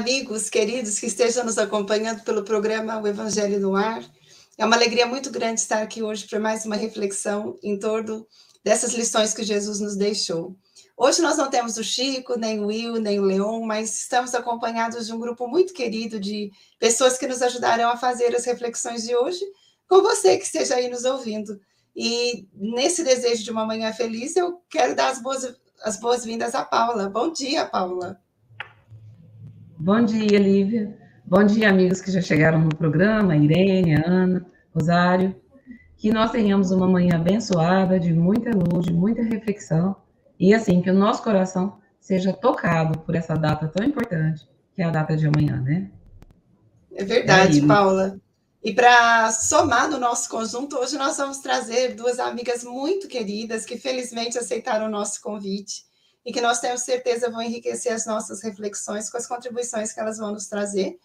Amigos queridos que estejam nos acompanhando pelo programa O Evangelho no Ar. É uma alegria muito grande estar aqui hoje para mais uma reflexão em torno dessas lições que Jesus nos deixou. Hoje nós não temos o Chico, nem o Will, nem o Leon, mas estamos acompanhados de um grupo muito querido de pessoas que nos ajudarão a fazer as reflexões de hoje com você que esteja aí nos ouvindo. E nesse desejo de uma manhã feliz, eu quero dar as boas as boas-vindas à Paula. Bom dia, Paula. Bom dia, Lívia. Bom dia, amigos que já chegaram no programa, Irene, Ana, Rosário. Que nós tenhamos uma manhã abençoada, de muita luz, de muita reflexão, e assim, que o nosso coração seja tocado por essa data tão importante, que é a data de amanhã, né? É verdade, Paula. E para somar no nosso conjunto, hoje nós vamos trazer duas amigas muito queridas que felizmente aceitaram o nosso convite e que nós temos certeza vão enriquecer as nossas reflexões com as contribuições que elas vão nos trazer.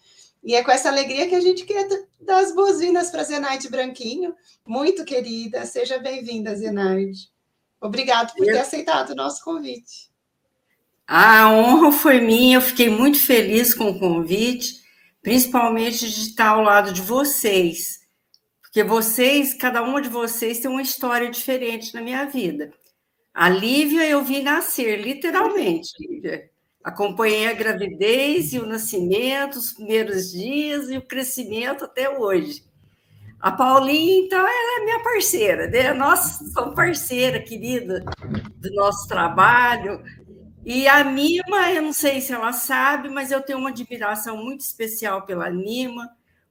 E é com essa alegria que a gente quer dar as boas-vindas para Zenaide Branquinho, muito querida. Seja bem-vinda, Zenaide. Obrigado por ter aceitado o nosso convite. A honra foi minha, eu fiquei muito feliz com o convite, principalmente de estar ao lado de vocês, porque vocês, cada uma de vocês tem uma história diferente na minha vida. A Lívia eu vi nascer, literalmente, Lívia. Acompanhei a gravidez e o nascimento, os primeiros dias e o crescimento até hoje. A Paulinha, então, ela é minha parceira, né? Nós somos parceira querida do nosso trabalho. E a Nima, eu não sei se ela sabe, mas eu tenho uma admiração muito especial pela Nima,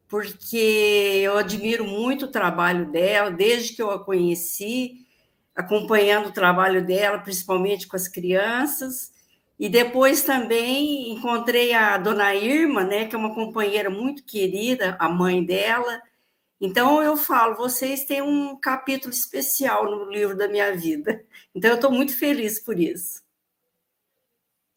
porque eu admiro muito o trabalho dela, desde que eu a conheci, acompanhando o trabalho dela, principalmente com as crianças. E depois também encontrei a dona Irma, né, que é uma companheira muito querida, a mãe dela. Então eu falo, vocês têm um capítulo especial no livro da minha vida. Então eu estou muito feliz por isso.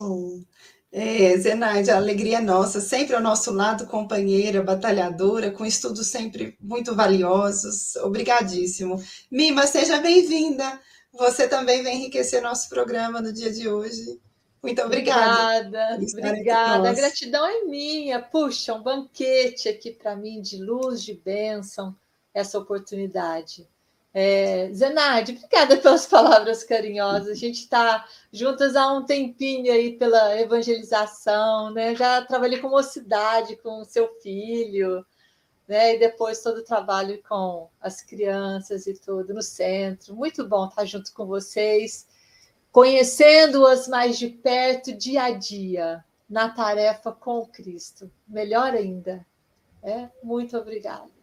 Bom, é, Zenaide, a alegria é nossa, sempre ao nosso lado, companheira, batalhadora, com estudos sempre muito valiosos. Obrigadíssimo. Mima, seja bem-vinda. Você também vem enriquecer nosso programa no dia de hoje. Muito obrigada. Obrigada, obrigada. A gratidão é minha. Puxa, um banquete aqui para mim de luz, de bênção, essa oportunidade. É, Zenaide, obrigada pelas palavras carinhosas. A gente está juntas há um tempinho aí pela evangelização, né? Já trabalhei com mocidade, com seu filho, né? E depois todo o trabalho com as crianças e tudo no centro. Muito bom estar junto com vocês conhecendo-as mais de perto, dia a dia, na tarefa com Cristo. Melhor ainda. É? Muito obrigada.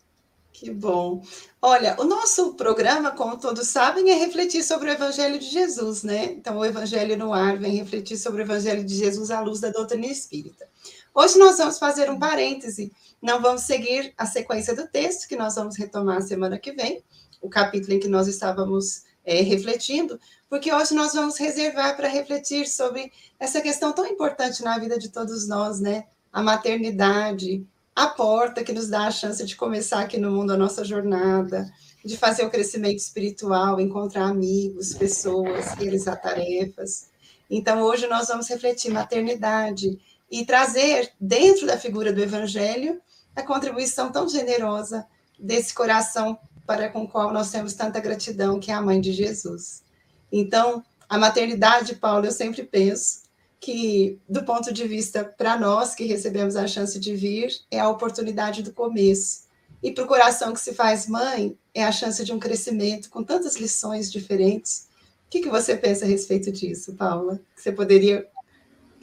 Que bom. Olha, o nosso programa, como todos sabem, é refletir sobre o Evangelho de Jesus, né? Então, o Evangelho no ar vem refletir sobre o Evangelho de Jesus à luz da doutrina espírita. Hoje nós vamos fazer um parêntese, não vamos seguir a sequência do texto, que nós vamos retomar semana que vem, o capítulo em que nós estávamos é, refletindo, porque hoje nós vamos reservar para refletir sobre essa questão tão importante na vida de todos nós, né? A maternidade, a porta que nos dá a chance de começar aqui no mundo a nossa jornada, de fazer o crescimento espiritual, encontrar amigos, pessoas, realizar tarefas. Então, hoje nós vamos refletir maternidade e trazer dentro da figura do Evangelho a contribuição tão generosa desse coração para com o qual nós temos tanta gratidão, que é a mãe de Jesus. Então, a maternidade, Paulo, eu sempre penso que, do ponto de vista para nós que recebemos a chance de vir, é a oportunidade do começo. E para o coração que se faz mãe, é a chance de um crescimento com tantas lições diferentes. O que, que você pensa a respeito disso, Paula? Você poderia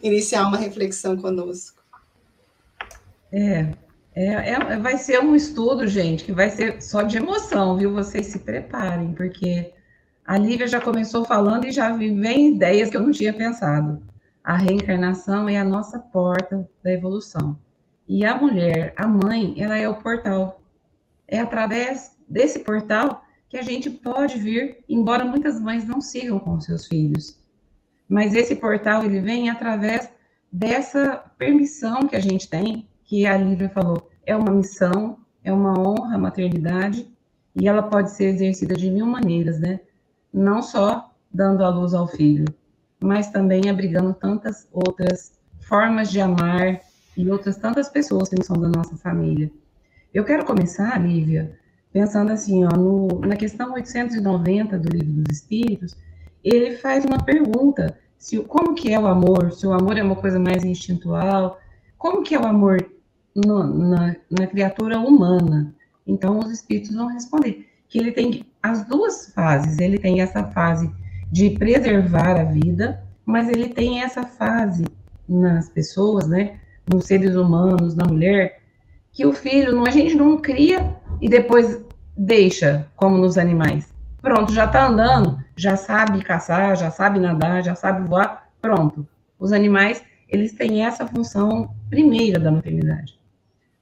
iniciar uma reflexão conosco? É, é, é, vai ser um estudo, gente, que vai ser só de emoção, viu? Vocês se preparem, porque a Lívia já começou falando e já vem ideias que eu não tinha pensado. A reencarnação é a nossa porta da evolução. E a mulher, a mãe, ela é o portal. É através desse portal que a gente pode vir, embora muitas mães não sigam com seus filhos. Mas esse portal ele vem através dessa permissão que a gente tem, que a Lívia falou, é uma missão, é uma honra a maternidade, e ela pode ser exercida de mil maneiras, né? Não só dando a luz ao filho, mas também abrigando tantas outras formas de amar e outras tantas pessoas que não são da nossa família. Eu quero começar, Lívia, pensando assim, ó, no, na questão 890 do Livro dos Espíritos, ele faz uma pergunta, se, como que é o amor, se o amor é uma coisa mais instintual, como que é o amor no, na, na criatura humana? Então, os espíritos vão responder que ele tem as duas fases, ele tem essa fase de preservar a vida, mas ele tem essa fase nas pessoas, né, nos seres humanos, na mulher, que o filho, a gente não cria e depois deixa, como nos animais. Pronto, já está andando, já sabe caçar, já sabe nadar, já sabe voar, pronto. Os animais, eles têm essa função primeira da maternidade.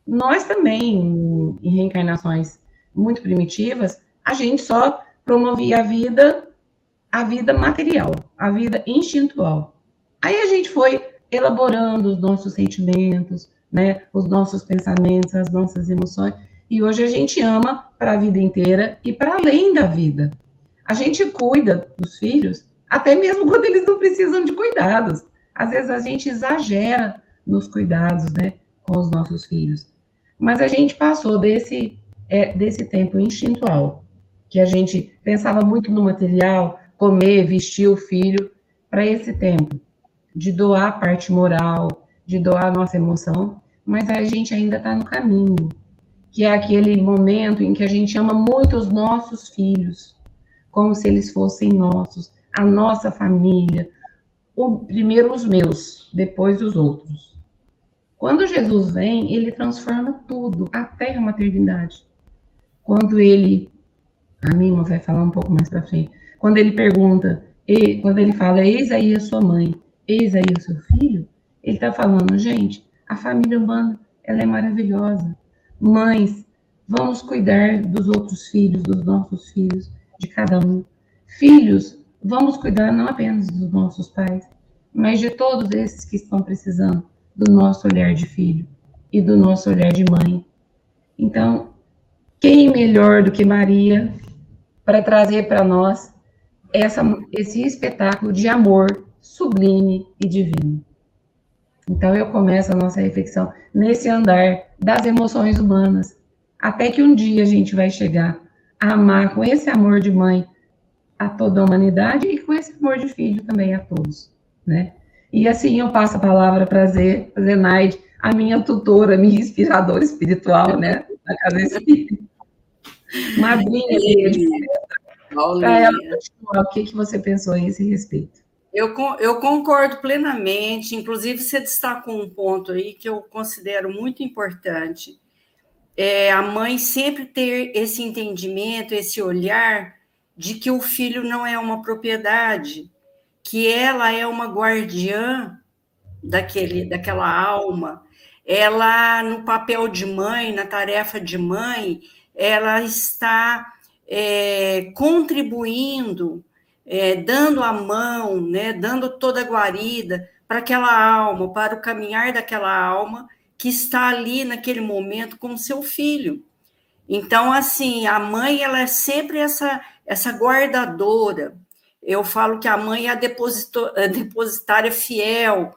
Nós também, em reencarnações muito primitivas, a gente só promovia a vida, a vida material, a vida instintual. Aí a gente foi elaborando os nossos sentimentos, né, os nossos pensamentos, as nossas emoções, e hoje a gente ama para a vida inteira e para além da vida. A gente cuida dos filhos, até mesmo quando eles não precisam de cuidados. Às vezes a gente exagera nos cuidados, né, com os nossos filhos. Mas a gente passou desse, é, desse tempo instintual, que a gente pensava muito no material, comer, vestir o filho, para esse tempo de doar a parte moral, de doar a nossa emoção, mas a gente ainda está no caminho que é aquele momento em que a gente ama muito os nossos filhos, como se eles fossem nossos, a nossa família, o, primeiro os meus, depois os outros. Quando Jesus vem, ele transforma tudo, até a maternidade. Quando ele, a Mima vai falar um pouco mais para frente, quando ele pergunta, quando ele fala, eis aí a sua mãe, eis aí o seu filho, ele está falando, gente, a família humana, ela é maravilhosa. Mães, vamos cuidar dos outros filhos, dos nossos filhos, de cada um. Filhos, vamos cuidar não apenas dos nossos pais, mas de todos esses que estão precisando do nosso olhar de filho e do nosso olhar de mãe. Então, quem melhor do que Maria para trazer para nós essa, esse espetáculo de amor sublime e divino? Então, eu começo a nossa reflexão nesse andar das emoções humanas, até que um dia a gente vai chegar a amar com esse amor de mãe a toda a humanidade e com esse amor de filho também a todos, né? E assim eu passo a palavra para Zenaide, a minha tutora, minha inspiradora espiritual, né? Na Casa Espírita. Madrinha. Para ela continuar, o que, que você pensou a esse respeito? Eu, eu concordo plenamente, inclusive você destacou um ponto aí que eu considero muito importante. É a mãe sempre ter esse entendimento, esse olhar de que o filho não é uma propriedade, que ela é uma guardiã daquele, daquela alma. Ela, no papel de mãe, na tarefa de mãe, ela está é, contribuindo é, dando a mão, né, dando toda a guarida para aquela alma, para o caminhar daquela alma que está ali naquele momento com seu filho. Então, assim, a mãe ela é sempre essa essa guardadora. Eu falo que a mãe é a depositária fiel,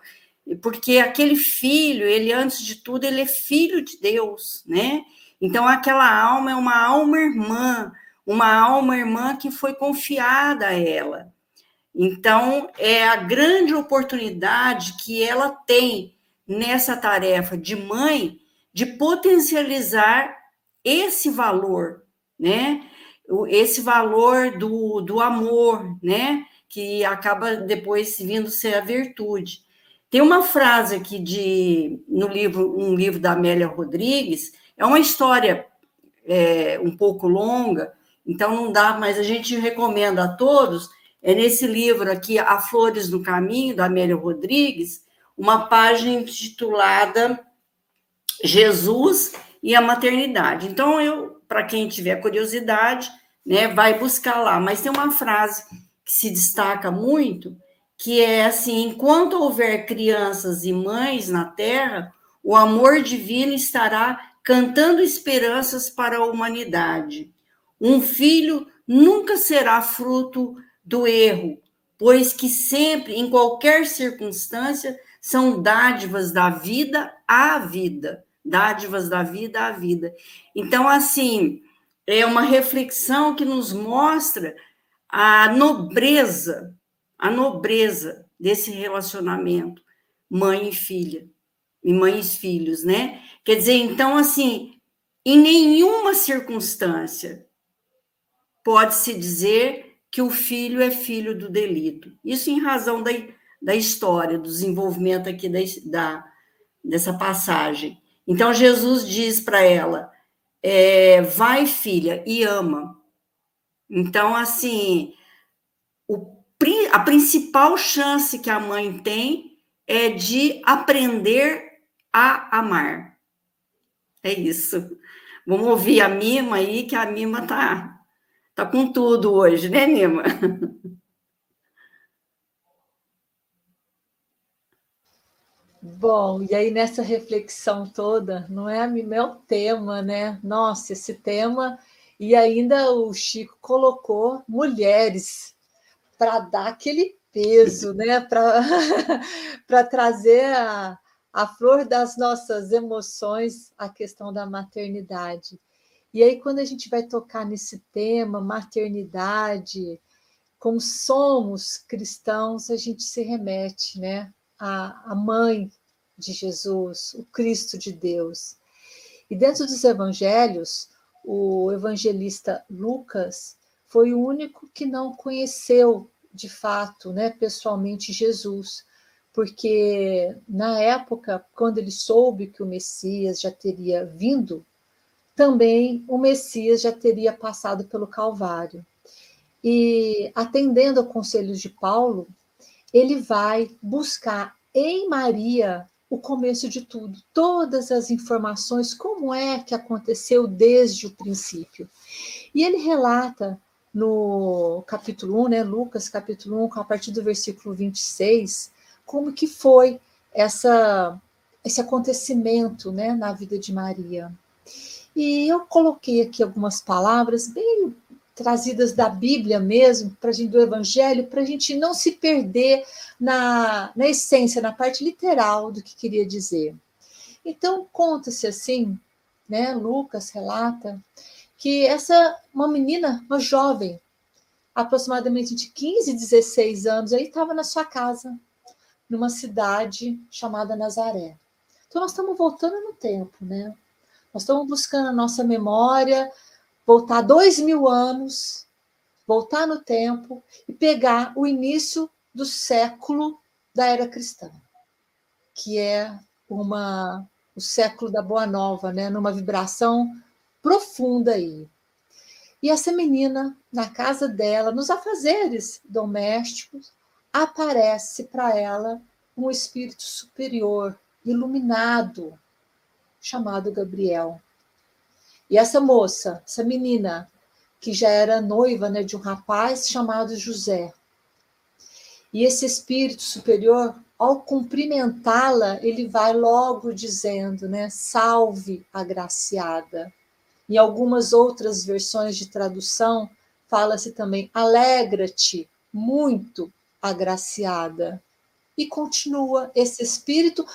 porque aquele filho, ele antes de tudo, ele é filho de Deus, né? Então aquela alma é uma alma irmã, uma alma irmã que foi confiada a ela. Então, é a grande oportunidade que ela tem nessa tarefa de mãe de potencializar esse valor, né? Esse valor do, do amor, né? Que acaba depois vindo ser a virtude. Tem uma frase aqui de no livro, um livro da Amélia Rodrigues, é uma história é, um pouco longa, então não dá, mas a gente recomenda a todos, é nesse livro aqui, A Flores no Caminho, da Amélia Rodrigues, uma página intitulada Jesus e a maternidade. Então, eu, para quem tiver curiosidade, né, vai buscar lá. Mas tem uma frase que se destaca muito, que é assim: enquanto houver crianças e mães na terra, o amor divino estará cantando esperanças para a humanidade. Um filho nunca será fruto do erro, pois que sempre, em qualquer circunstância, são dádivas da vida à vida, dádivas da vida à vida. Então, assim, é uma reflexão que nos mostra a nobreza, a nobreza desse relacionamento mãe e filha, e mãe e filhos, né? Quer dizer, então, assim, em nenhuma circunstância pode-se dizer que o filho é filho do delito. Isso em razão da, da história, do desenvolvimento aqui da, da dessa passagem. Então, Jesus diz para ela: é, vai, filha, e ama. Então, assim, o, a principal chance que a mãe tem é de aprender a amar. É isso. Vamos ouvir a Mima aí, que a Mima tá, tá com tudo hoje, né, Mima? Bom, e aí nessa reflexão toda, não é, é o tema, né? Nossa, esse tema, e ainda o Chico colocou mulheres para dar aquele peso, né? Para trazer a, a flor das nossas emoções a questão da maternidade. E aí, quando a gente vai tocar nesse tema, maternidade, como somos cristãos, a gente se remete, né? a, a mãe de Jesus, o Cristo de Deus. E dentro dos evangelhos, o evangelista Lucas foi o único que não conheceu de fato, né, pessoalmente Jesus, porque na época, quando ele soube que o Messias já teria vindo, também o Messias já teria passado pelo Calvário. E atendendo a conselhos de Paulo, ele vai buscar em Maria o começo de tudo, todas as informações, como é que aconteceu desde o princípio. E ele relata no capítulo 1, né, Lucas capítulo 1, a partir do versículo 26, como que foi essa esse acontecimento, né, na vida de Maria. E eu coloquei aqui algumas palavras bem trazidas da Bíblia mesmo, para gente do Evangelho, para a gente não se perder na, na essência, na parte literal do que queria dizer. Então conta-se assim, né? Lucas relata que essa uma menina, uma jovem, aproximadamente de 15, 16 anos, aí estava na sua casa, numa cidade chamada Nazaré. Então nós estamos voltando no tempo, né? Nós estamos buscando a nossa memória, voltar dois mil anos, voltar no tempo e pegar o início do século da era cristã, que é uma o século da Boa Nova, né, numa vibração profunda aí. E essa menina, na casa dela, nos afazeres domésticos, aparece para ela um espírito superior, iluminado, chamado Gabriel. E essa moça, essa menina, que já era noiva né, de um rapaz chamado José. E esse espírito superior, ao cumprimentá-la, ele vai logo dizendo, né, salve agraciada. Em algumas outras versões de tradução, fala-se também alegra-te muito agraciada. E continua esse espírito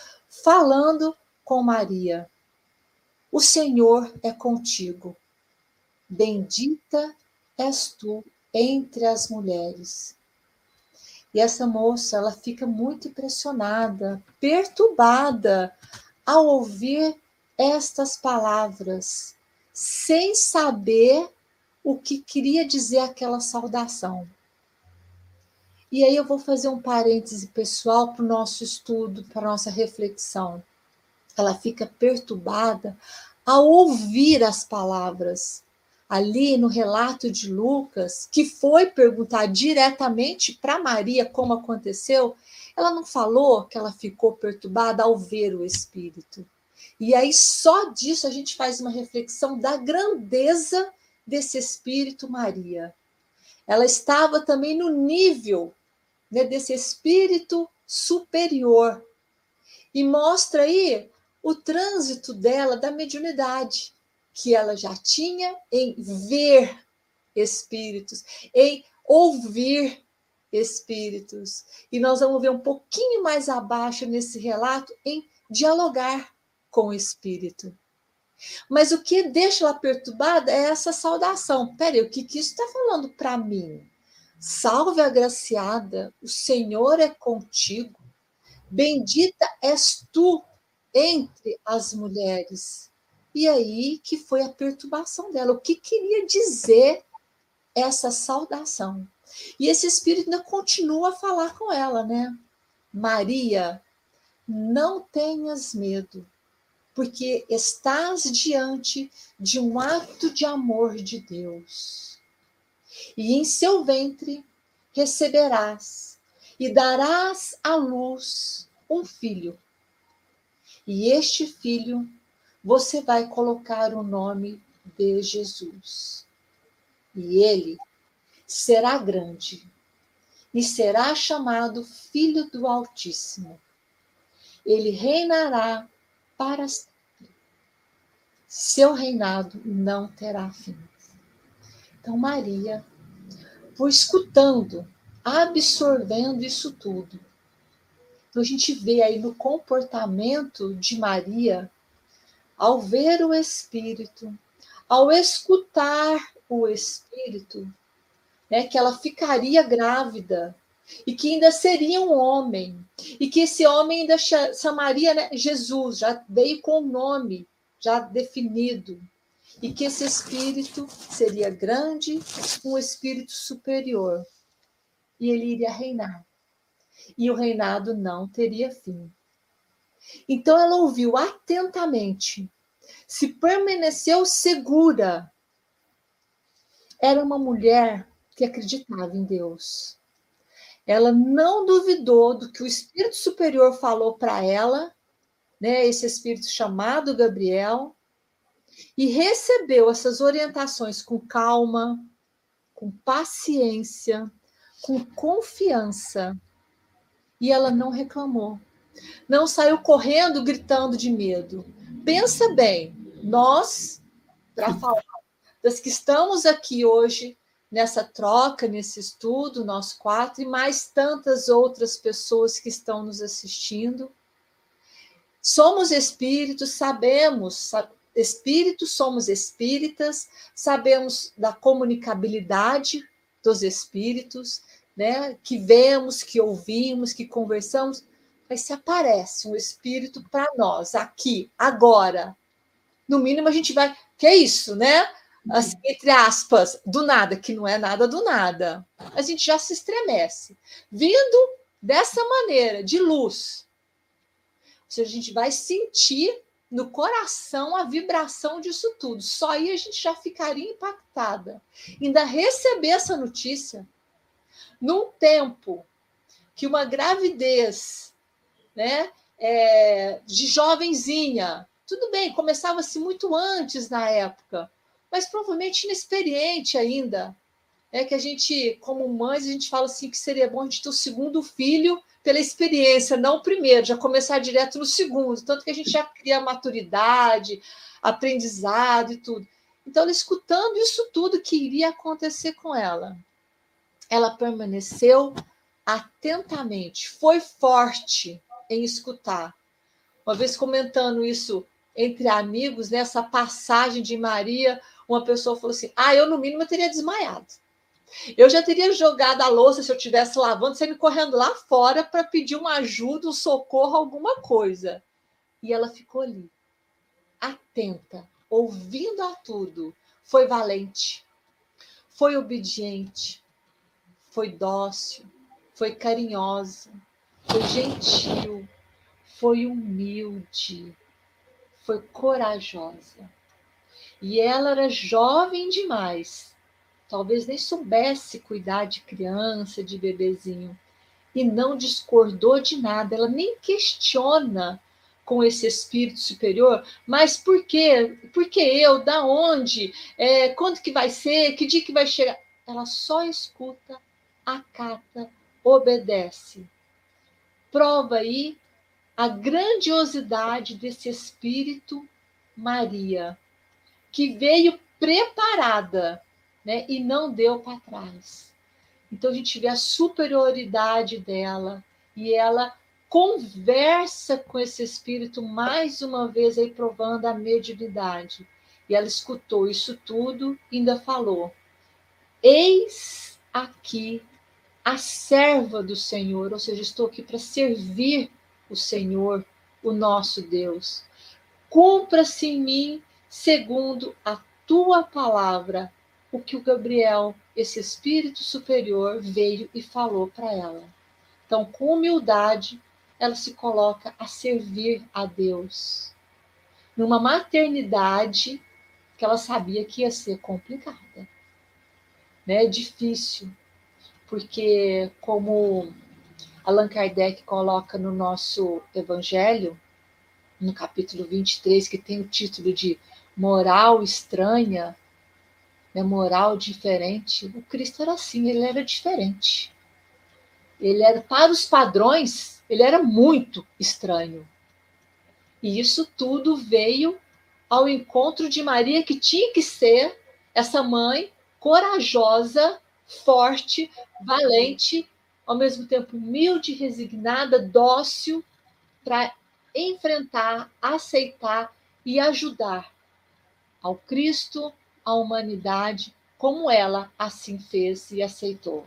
falando com Maria. O Senhor é contigo. Bendita és tu entre as mulheres. E essa moça, ela fica muito impressionada, perturbada ao ouvir estas palavras, sem saber o que queria dizer aquela saudação. E aí eu vou fazer um parêntese pessoal para o nosso estudo, para a nossa reflexão ela fica perturbada ao ouvir as palavras. Ali no relato de Lucas, que foi perguntar diretamente para Maria como aconteceu, ela não falou que ela ficou perturbada ao ver o Espírito. E aí, só disso, a gente faz uma reflexão da grandeza desse Espírito Maria. Ela estava também no nível né, desse Espírito superior. E mostra aí o trânsito dela da mediunidade, que ela já tinha em ver espíritos, em ouvir espíritos. E nós vamos ver um pouquinho mais abaixo nesse relato em dialogar com o espírito. Mas o que deixa ela perturbada é essa saudação. Peraí, o que, que isso está falando para mim? Salve agraciada, o Senhor é contigo. Bendita és tu entre as mulheres. E aí que foi a perturbação dela. O que queria dizer essa saudação? E esse espírito ainda continua a falar com ela, né? Maria, não tenhas medo, porque estás diante de um ato de amor de Deus. E em seu ventre receberás e darás à luz um filho. E este filho você vai colocar o nome de Jesus. E ele será grande e será chamado Filho do Altíssimo. Ele reinará para sempre. Seu reinado não terá fim. Então, Maria foi escutando, absorvendo isso tudo. Então, a gente vê aí no comportamento de Maria, ao ver o Espírito, ao escutar o Espírito, né, que ela ficaria grávida e que ainda seria um homem, e que esse homem ainda chamaria né, Jesus, já veio com o nome já definido, e que esse espírito seria grande, um espírito superior, e ele iria reinar. E o reinado não teria fim. Então ela ouviu atentamente, se permaneceu segura. Era uma mulher que acreditava em Deus ela não duvidou do que o espírito superior falou para ela, né, esse espírito chamado Gabriel, e recebeu essas orientações com calma, com paciência, com confiança. E ela não reclamou. Não saiu correndo gritando de medo. Pensa bem, nós, para falar das que estamos aqui hoje, nessa troca, nesse estudo, nós quatro, e mais tantas outras pessoas que estão nos assistindo. Somos espíritos, sabemos, espíritos, somos espíritas, sabemos da comunicabilidade dos espíritos, né? Que vemos, que ouvimos, que conversamos, mas se aparece um espírito para nós aqui, agora, no mínimo a gente vai, que é isso, né? assim, entre aspas, do nada, que não é nada do nada, a gente já se estremece. Vindo dessa maneira, de luz, ou seja, a gente vai sentir no coração a vibração disso tudo. Só aí a gente já ficaria impactada. Ainda receber essa notícia num tempo que uma gravidez, né, é, de jovenzinha, tudo bem, começava-se muito antes na época, mas provavelmente inexperiente ainda. É que a gente, como mães, a gente fala assim que seria bom a gente ter o segundo filho pela experiência, não o primeiro, já começar direto no segundo, tanto que a gente já cria maturidade, aprendizado e tudo. Então, ela escutando isso tudo que iria acontecer com ela, ela permaneceu atentamente, foi forte em escutar. Uma vez comentando isso entre amigos, nessa passagem de Maria, uma pessoa falou assim: ah, eu no mínimo eu teria desmaiado. Eu já teria jogado a louça se eu estivesse lavando, me correndo lá fora para pedir uma ajuda, um socorro, alguma coisa. E ela ficou ali, atenta, ouvindo a tudo. Foi valente, foi obediente, foi dócil, foi carinhosa, foi gentil, foi humilde, foi corajosa. E ela era jovem demais, talvez nem soubesse cuidar de criança, de bebezinho, e não discordou de nada, ela nem questiona com esse espírito superior, mas por quê? Por que eu? Da onde? É, quando que vai ser? Que dia que vai chegar? Ela só escuta, acata, obedece. Prova aí a grandiosidade desse espírito Maria, que veio preparada, né, e não deu para trás. Então a gente vê a superioridade dela e ela conversa com esse espírito mais uma vez aí provando a mediunidade. E ela escutou isso tudo e ainda falou: Eis aqui a serva do Senhor, ou seja, estou aqui para servir o Senhor, o nosso Deus. Cumpra-se em mim segundo a tua palavra, o que o Gabriel, esse espírito superior, veio e falou para ela. Então, com humildade, ela se coloca a servir a Deus. Numa maternidade que ela sabia que ia ser complicada, né? Difícil, porque como Allan Kardec coloca no nosso evangelho, no capítulo 23, que tem o título de Moral Estranha, né, moral diferente, o Cristo era assim, ele era diferente. Ele era, para os padrões, ele era muito estranho. E isso tudo veio ao encontro de Maria, que tinha que ser essa mãe corajosa, forte, valente, ao mesmo tempo humilde, resignada, dócil, para enfrentar, aceitar e ajudar ao Cristo, à humanidade, como ela assim fez e aceitou.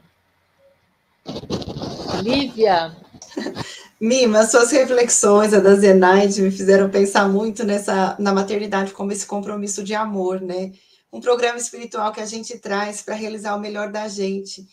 Lívia, Mima, suas reflexões, a da Zenaide, me fizeram pensar muito nessa na maternidade como esse compromisso de amor, né? Um programa espiritual que a gente traz para realizar o melhor da gente.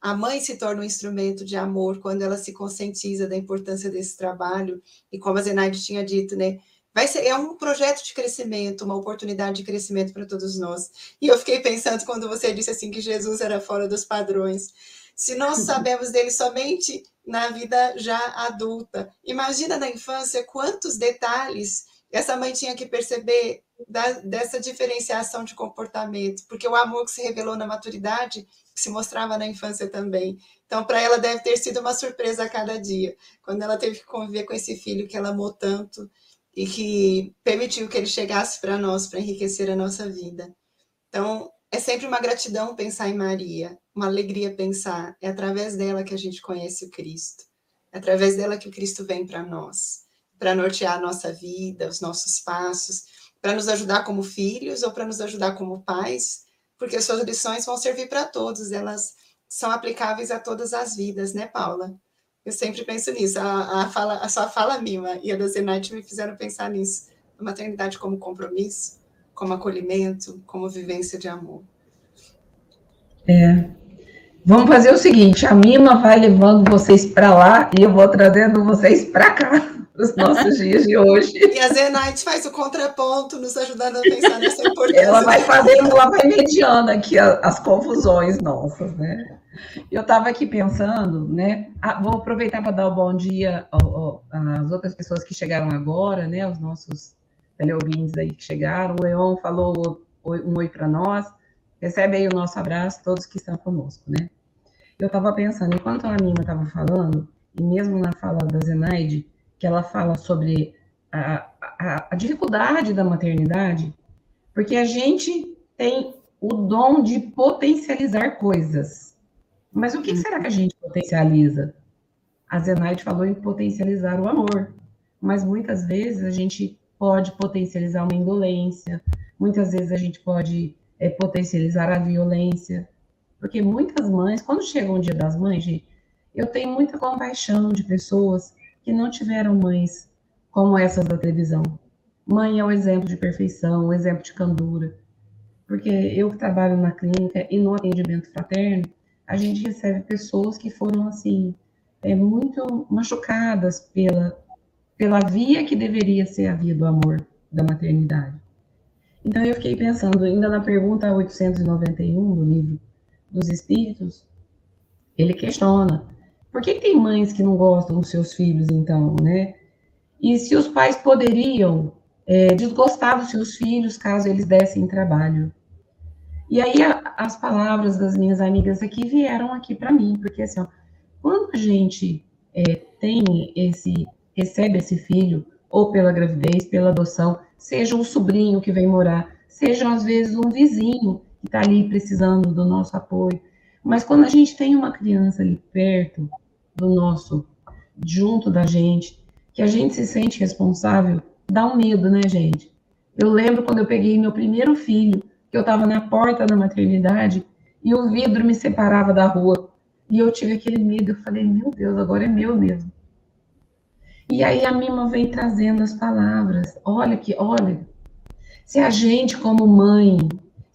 A mãe se torna um instrumento de amor quando ela se conscientiza da importância desse trabalho e como a Zenaide tinha dito, né? Vai ser, é um projeto de crescimento, uma oportunidade de crescimento para todos nós. E eu fiquei pensando quando você disse assim que Jesus era fora dos padrões. Se nós sabemos dele somente na vida já adulta. Imagina na infância quantos detalhes essa mãe tinha que perceber da, dessa diferenciação de comportamento, porque o amor que se revelou na maturidade se mostrava na infância também. Então, para ela deve ter sido uma surpresa a cada dia, quando ela teve que conviver com esse filho que ela amou tanto e que permitiu que ele chegasse para nós, para enriquecer a nossa vida. Então, é sempre uma gratidão pensar em Maria, uma alegria pensar. É através dela que a gente conhece o Cristo. É através dela que o Cristo vem para nós, para nortear a nossa vida, os nossos passos, para nos ajudar como filhos ou para nos ajudar como pais, porque as suas lições vão servir para todos, elas são aplicáveis a todas as vidas, né, Paula? Eu sempre penso nisso. A, a, fala, a sua fala mima e a da Zenite me fizeram pensar nisso. A maternidade como compromisso, como acolhimento, como vivência de amor. É, Vamos fazer o seguinte: a Mima vai levando vocês para lá e eu vou trazendo vocês para cá, os nossos dias de hoje. E a Zenaite faz o contraponto, nos ajudando a pensar nessa importância. Ela vai fazendo, ela vai mediando aqui as confusões nossas, né? Eu estava aqui pensando, né? Ah, vou aproveitar para dar o um bom dia às outras pessoas que chegaram agora, né? Os nossos teleouvintes aí que chegaram. O Leon falou um oi para nós. Recebe aí o nosso abraço, todos que estão conosco, né? Eu estava pensando, enquanto a Nina estava falando, e mesmo na fala da Zenaide, que ela fala sobre a, a, a dificuldade da maternidade, porque a gente tem o dom de potencializar coisas. Mas o que será que a gente potencializa? A Zenaide falou em potencializar o amor, mas muitas vezes a gente pode potencializar uma indolência, muitas vezes a gente pode é, potencializar a violência, porque muitas mães, quando chega o dia das mães, gente, eu tenho muita compaixão de pessoas que não tiveram mães como essas da televisão. Mãe é um exemplo de perfeição, um exemplo de candura. Porque eu que trabalho na clínica e no atendimento fraterno, a gente recebe pessoas que foram assim, é, muito machucadas pela, pela via que deveria ser a via do amor da maternidade. Então eu fiquei pensando, ainda na pergunta 891 do livro dos espíritos, ele questiona. Por que tem mães que não gostam dos seus filhos, então, né? e se os pais poderiam é, desgostar dos seus filhos caso eles dessem trabalho. E aí a, as palavras das minhas amigas aqui vieram aqui para mim, porque assim, ó, quando a gente é, tem esse, recebe esse filho, ou pela gravidez, pela adoção, seja um sobrinho que vem morar, seja às vezes um vizinho que está ali precisando do nosso apoio. Mas quando a gente tem uma criança ali perto do nosso, junto da gente, que a gente se sente responsável, dá um medo, né, gente? Eu lembro quando eu peguei meu primeiro filho, que eu estava na porta da maternidade e o vidro me separava da rua. E eu tive aquele medo, eu falei, meu Deus, agora é meu mesmo. E aí a Mima vem trazendo as palavras. Olha que, olha, se a gente como mãe,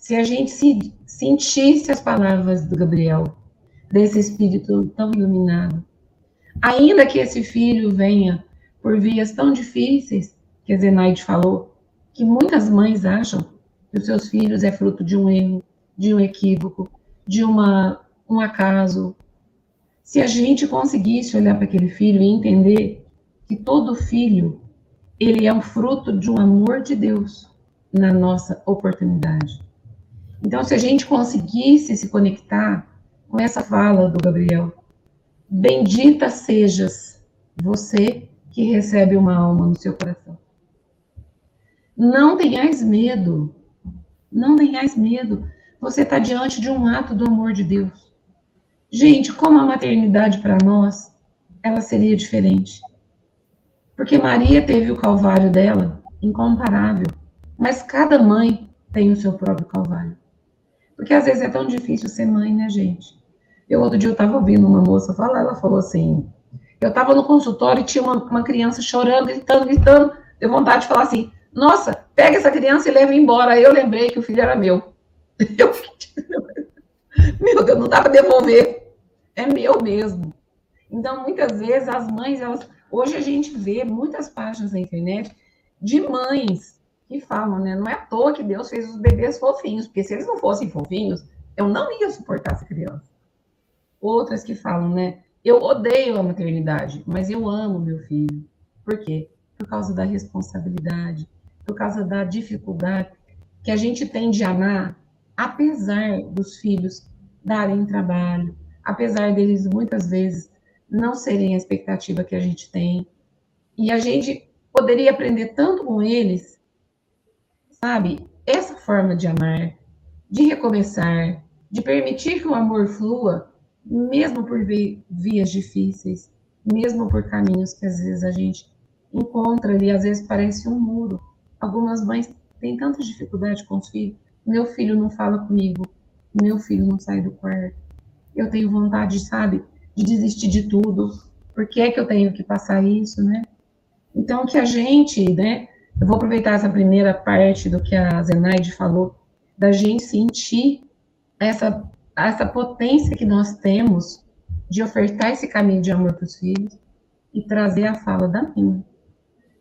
se a gente se sentisse as palavras do Gabriel, desse espírito tão iluminado, ainda que esse filho venha por vias tão difíceis, que Zenaide falou, que muitas mães acham que os seus filhos é fruto de um erro, de um equívoco, de uma, um acaso, se a gente conseguisse olhar para aquele filho e entender que todo filho ele é um fruto de um amor de Deus na nossa oportunidade. Então, se a gente conseguisse se conectar com essa fala do Gabriel, bendita sejas você que recebe uma alma no seu coração. Não tenhais medo, não tenhais medo. Você está diante de um ato do amor de Deus. Gente, como a maternidade para nós, ela seria diferente. Porque Maria teve o calvário dela, incomparável. Mas cada mãe tem o seu próprio calvário. Porque às vezes é tão difícil ser mãe, né, gente? Eu outro dia eu estava ouvindo uma moça falar, ela falou assim, eu estava no consultório e tinha uma, uma criança chorando, gritando, gritando, deu vontade de falar assim, nossa, pega essa criança e leva embora. Aí eu lembrei que o filho era meu. Eu, meu Deus, não dá para devolver é meu mesmo. Então, muitas vezes, as mães, elas. Hoje a gente vê muitas páginas na internet de mães que falam, né? Não é à toa que Deus fez os bebês fofinhos, porque se eles não fossem fofinhos, eu não ia suportar essa criança. Outras que falam, né? Eu odeio a maternidade, mas eu amo meu filho. Por quê? Por causa da responsabilidade, por causa da dificuldade que a gente tem de amar, apesar dos filhos darem trabalho, apesar deles muitas vezes não serem a expectativa que a gente tem. E a gente poderia aprender tanto com eles, sabe? Essa forma de amar, de recomeçar, de permitir que o amor flua, mesmo por vias difíceis, mesmo por caminhos que às vezes a gente encontra ali, às vezes parece um muro. Algumas mães têm tanta dificuldade com os filhos. Meu filho não fala comigo, meu filho não sai do quarto, eu tenho vontade, sabe, de desistir de tudo. Por que é que eu tenho que passar isso, né? Então, que a gente, né, eu vou aproveitar essa primeira parte do que a Zenaide falou, da gente sentir essa, essa potência que nós temos de ofertar esse caminho de amor para os filhos e trazer a fala da minha.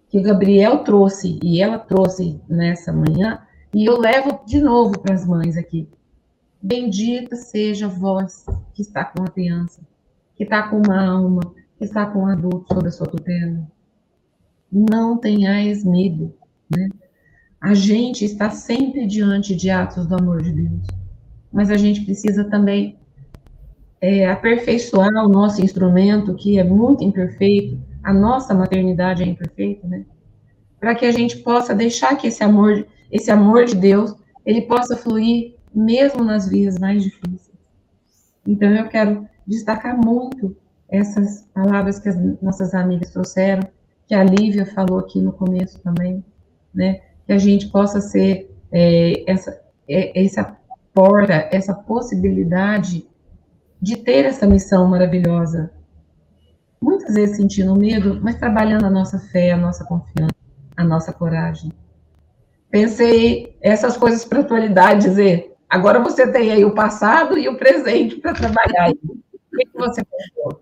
Que o Gabriel trouxe e ela trouxe nessa manhã, e eu levo de novo para as mães aqui. Bendita seja vós que está com a criança, que está com uma alma, que está com um adulto sob a sua tutela. Não tenhais medo, né? A gente está sempre diante de atos do amor de Deus, mas a gente precisa também é, aperfeiçoar o nosso instrumento, que é muito imperfeito, a nossa maternidade é imperfeita, né? Para que a gente possa deixar que esse amor, esse amor de Deus, ele possa fluir mesmo nas vias mais difíceis. Então, eu quero destacar muito essas palavras que as nossas amigas trouxeram, que a Lívia falou aqui no começo também, né? Que a gente possa ser é, essa, é, essa porta, essa possibilidade de ter essa missão maravilhosa. Muitas vezes sentindo medo, mas trabalhando a nossa fé, a nossa confiança, a nossa coragem. Pensei essas coisas para a atualidade, dizer, Agora você tem aí o passado e o presente para trabalhar. O que você pensou?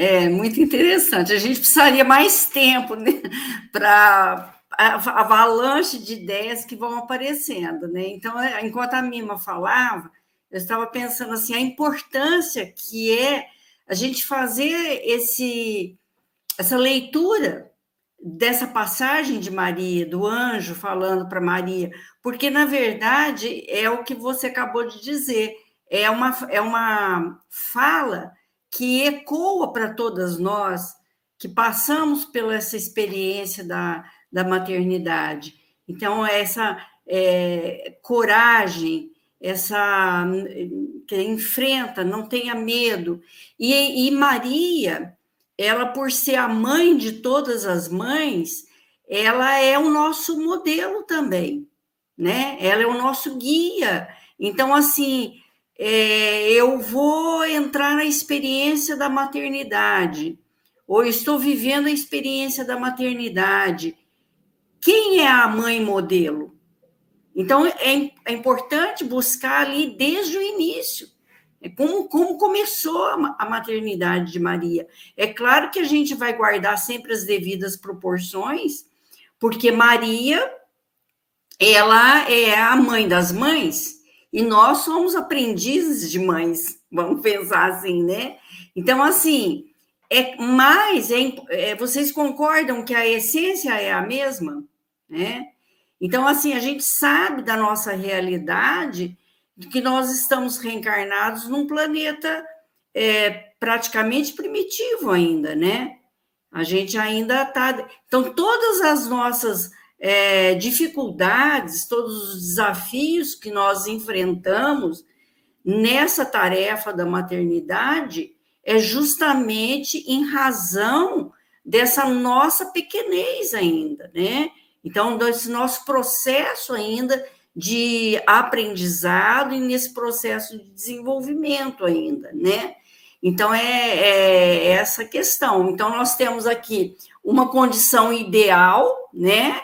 É muito interessante. A gente precisaria mais tempo né, para avalanche de ideias que vão aparecendo, né? Então, é, enquanto a Mima falava, eu estava pensando assim a importância que é a gente fazer esse essa leitura dessa passagem de Maria, do anjo falando para Maria, porque na verdade é o que você acabou de dizer, é uma, é uma fala que ecoa para todas nós que passamos pela essa experiência da, da maternidade. Então, essa é, coragem, essa que enfrenta, não tenha medo. E, e Maria, ela por ser a mãe de todas as mães, ela é o nosso modelo também, né? Ela é o nosso guia. Então, assim, é, eu vou entrar na experiência da maternidade, ou estou vivendo a experiência da maternidade. Quem é a mãe modelo? Então, é, é importante buscar ali desde o início. É como, como começou a, a maternidade de Maria. É claro que a gente vai guardar sempre as devidas proporções, porque Maria, ela é a mãe das mães, e nós somos aprendizes de mães, vamos pensar assim, né? Então, assim, é mais, é, é, vocês concordam que a essência é a mesma, né? Então, assim, a gente sabe da nossa realidade que nós estamos reencarnados num planeta é, praticamente primitivo ainda, né? A gente ainda está. Então, todas as nossas é, dificuldades, todos os desafios que nós enfrentamos nessa tarefa da maternidade é justamente em razão dessa nossa pequenez ainda, né? Então, desse nosso processo ainda de aprendizado e nesse processo de desenvolvimento ainda, né? Então, é, é, essa questão. Então, nós temos aqui uma condição ideal, né?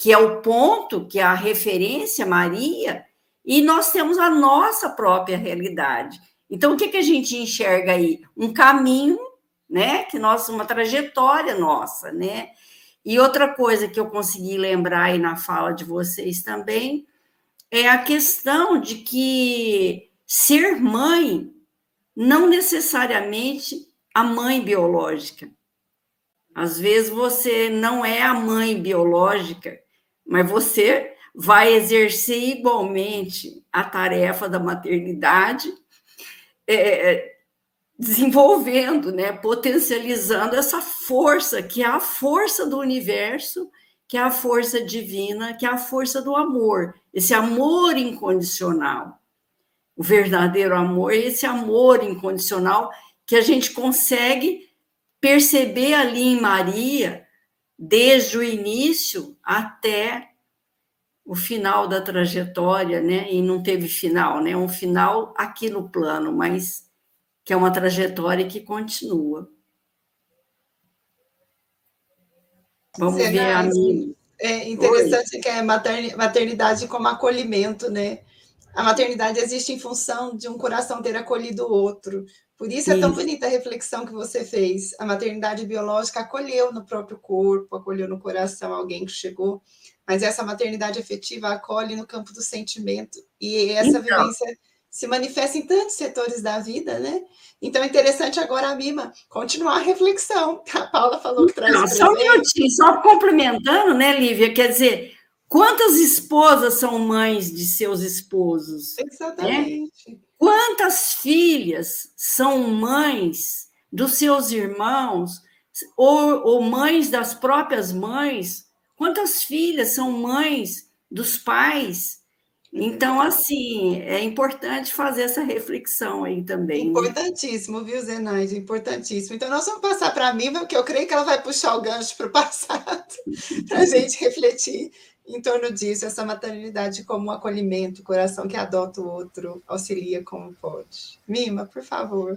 Que é o ponto, que é a referência, Maria, e nós temos a nossa própria realidade. Então, o que, que a gente enxerga aí? Um caminho, né? Que nós, uma trajetória nossa, né? E outra coisa que eu consegui lembrar aí na fala de vocês também é a questão de que ser mãe não necessariamente a mãe biológica. Às vezes você não é a mãe biológica, mas você vai exercer igualmente a tarefa da maternidade é, desenvolvendo, né, potencializando essa força, que é a força do universo, que é a força divina, que é a força do amor, esse amor incondicional. O verdadeiro amor é esse amor incondicional que a gente consegue perceber ali em Maria, desde o início até o final da trajetória, né? E não teve final, né? Um final aqui no plano, mas que é uma trajetória que continua. Vamos ver a minha. É interessante Oi. que é maternidade como acolhimento, né? A maternidade existe em função de um coração ter acolhido o outro. Por isso é tão bonita a reflexão que você fez. A maternidade biológica acolheu no próprio corpo, acolheu no coração alguém que chegou, mas essa maternidade afetiva acolhe no campo do sentimento. E essa então, vivência se manifesta em tantos setores da vida, né? Então é interessante agora a Mima continuar a reflexão. A Paula falou que traz. Não, só um minutinho, só complementando, né, Lívia? Quer dizer, quantas esposas são mães de seus esposos? Exatamente. Né? Quantas filhas são mães dos seus irmãos, ou, ou mães das próprias mães? Quantas filhas são mães dos pais? Então, assim, é importante fazer essa reflexão aí também. Né? Importantíssimo, viu, Zenaide? Importantíssimo. Então, nós vamos passar para a Miva, porque eu creio que ela vai puxar o gancho para o passado, para a gente refletir em torno disso, essa maternidade como um acolhimento, coração que adota o outro, auxilia como pode. Mima, por favor.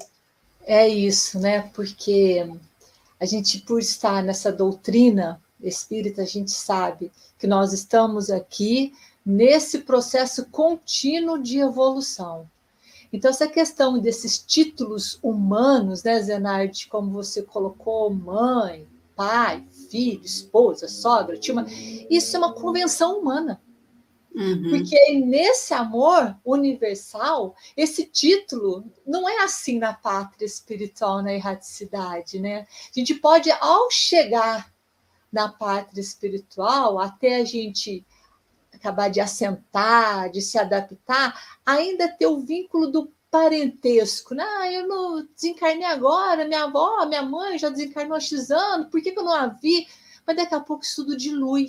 É isso, né? Porque a gente, por estar nessa doutrina espírita, a gente sabe que nós estamos aqui nesse processo contínuo de evolução. Então, essa questão desses títulos humanos, né, Zenardi, como você colocou, mãe, pai, filho, esposa, sogra, tia, isso é uma convenção humana. Uhum. Porque nesse amor universal, esse título não é assim na pátria espiritual, na erraticidade, né? A gente pode, ao chegar na pátria espiritual, até a gente acabar de assentar, de se adaptar, ainda ter o vínculo do parentesco. Né? Ah, eu não desencarnei agora, minha avó, minha mãe já desencarnou há X anos, por que, que eu não a vi? Mas daqui a pouco isso tudo dilui.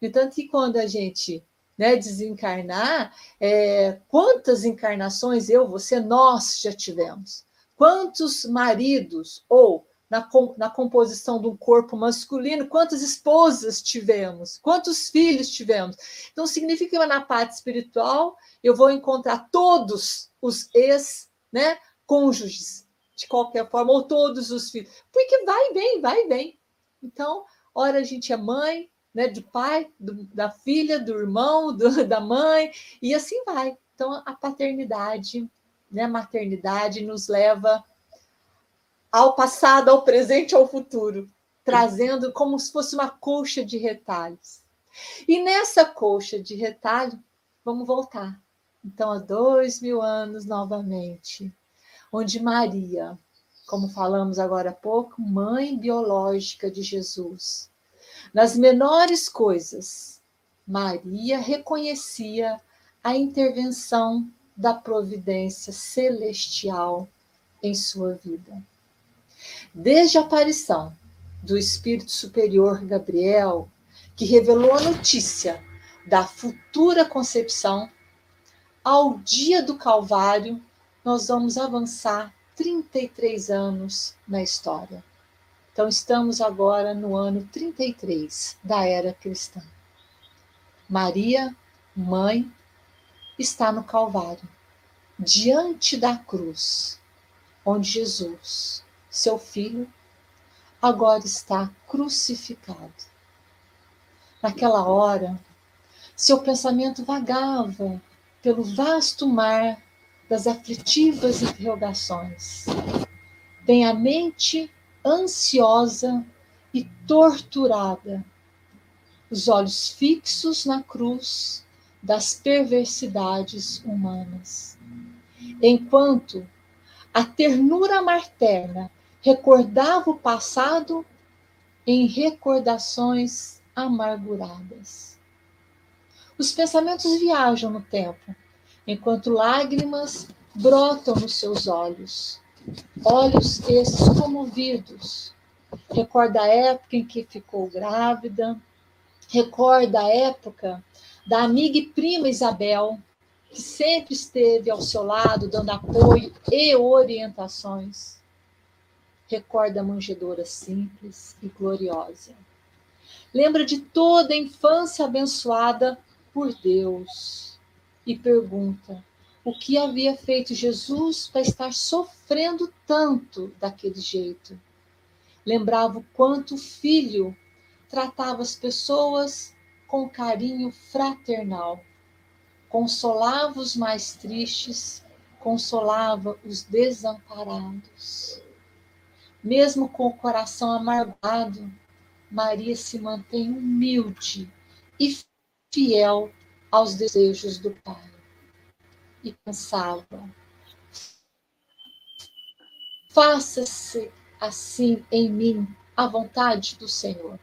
No entanto, que quando a gente né, desencarnar, é, quantas encarnações eu, você, nós já tivemos? Quantos maridos ou na, na composição de um corpo masculino, quantas esposas tivemos, quantos filhos tivemos. Então, significa que na parte espiritual eu vou encontrar todos os ex, né, de qualquer forma, ou todos os filhos, porque vai vem, vai vem. Então, ora a gente é mãe, né, do pai, do, da filha, do irmão, do, da mãe, e assim vai. Então, a paternidade, né, a maternidade nos leva ao passado, ao presente, ao futuro, trazendo como se fosse uma colcha de retalhos. E nessa colcha de retalho, vamos voltar. Então, há dois mil anos novamente, onde Maria, como falamos agora há pouco, mãe biológica de Jesus, nas menores coisas, Maria reconhecia a intervenção da providência celestial em sua vida. Desde a aparição do Espírito Superior Gabriel, que revelou a notícia da futura concepção, ao dia do Calvário, nós vamos avançar 33 anos na história. Então, estamos agora no ano 33 da era cristã. Maria, mãe, está no Calvário, diante da cruz, onde Jesus seu filho, agora está crucificado. Naquela hora, seu pensamento vagava pelo vasto mar das aflitivas interrogações. Tem a mente ansiosa e torturada, os olhos fixos na cruz das perversidades humanas. Enquanto a ternura materna recordava o passado em recordações amarguradas. Os pensamentos viajam no tempo, enquanto lágrimas brotam nos seus olhos. Olhos esses comovidos. Recorda a época em que ficou grávida, recorda a época da amiga e prima Isabel, que sempre esteve ao seu lado, dando apoio e orientações recorda a manjedoura simples e gloriosa. Lembra de toda a infância abençoada por Deus e pergunta o que havia feito Jesus para estar sofrendo tanto daquele jeito. Lembrava o quanto o filho tratava as pessoas com carinho fraternal. Consolava os mais tristes, consolava os desamparados. Mesmo com o coração amargado, Maria se mantém humilde e fiel aos desejos do Pai. E pensava: faça-se assim em mim a vontade do Senhor.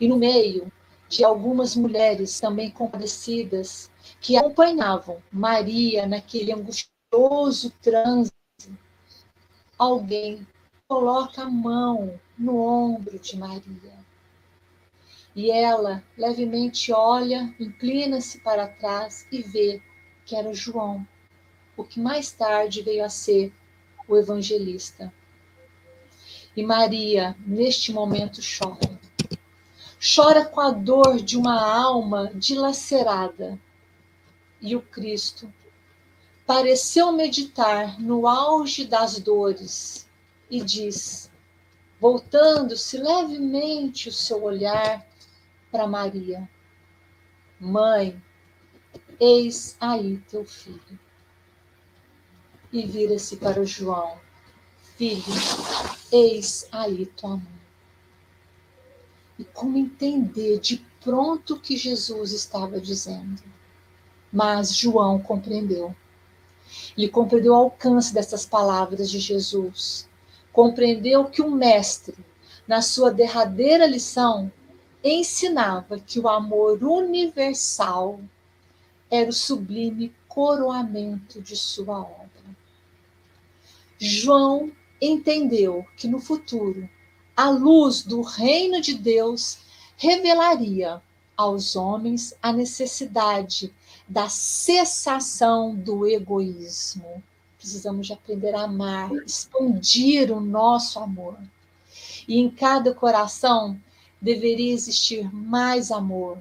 E no meio de algumas mulheres também compadecidas que acompanhavam Maria naquele angustioso trânsito alguém coloca a mão no ombro de Maria. E ela levemente olha, inclina-se para trás e vê que era João, o que mais tarde veio a ser o evangelista. E Maria, neste momento, chora. Chora com a dor de uma alma dilacerada. E o Cristo pareceu meditar no auge das dores e diz, voltando-se levemente o seu olhar para Maria: Mãe, eis aí teu filho. E vira-se para João: Filho, eis aí tua mãe. E como entender de pronto o que Jesus estava dizendo? Mas João compreendeu ele compreendeu o alcance dessas palavras de Jesus. Compreendeu que o Mestre na sua derradeira lição, ensinava que o amor universal era o sublime coroamento de sua obra. João entendeu que no futuro a luz do reino de Deus revelaria aos homens a necessidade da cessação do egoísmo. Precisamos de aprender a amar, expandir o nosso amor. E em cada coração deveria existir mais amor,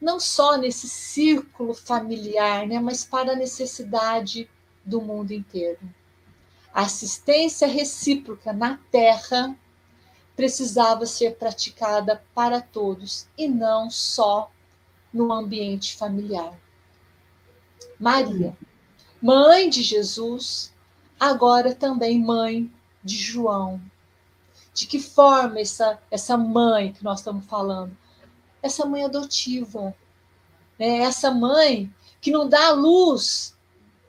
não só nesse círculo familiar, né, mas para a necessidade do mundo inteiro. A assistência recíproca na terra precisava ser praticada para todos e não só no ambiente familiar. Maria, mãe de Jesus, agora também mãe de João. De que forma essa, essa mãe que nós estamos falando? Essa mãe adotiva, né? essa mãe que não dá a luz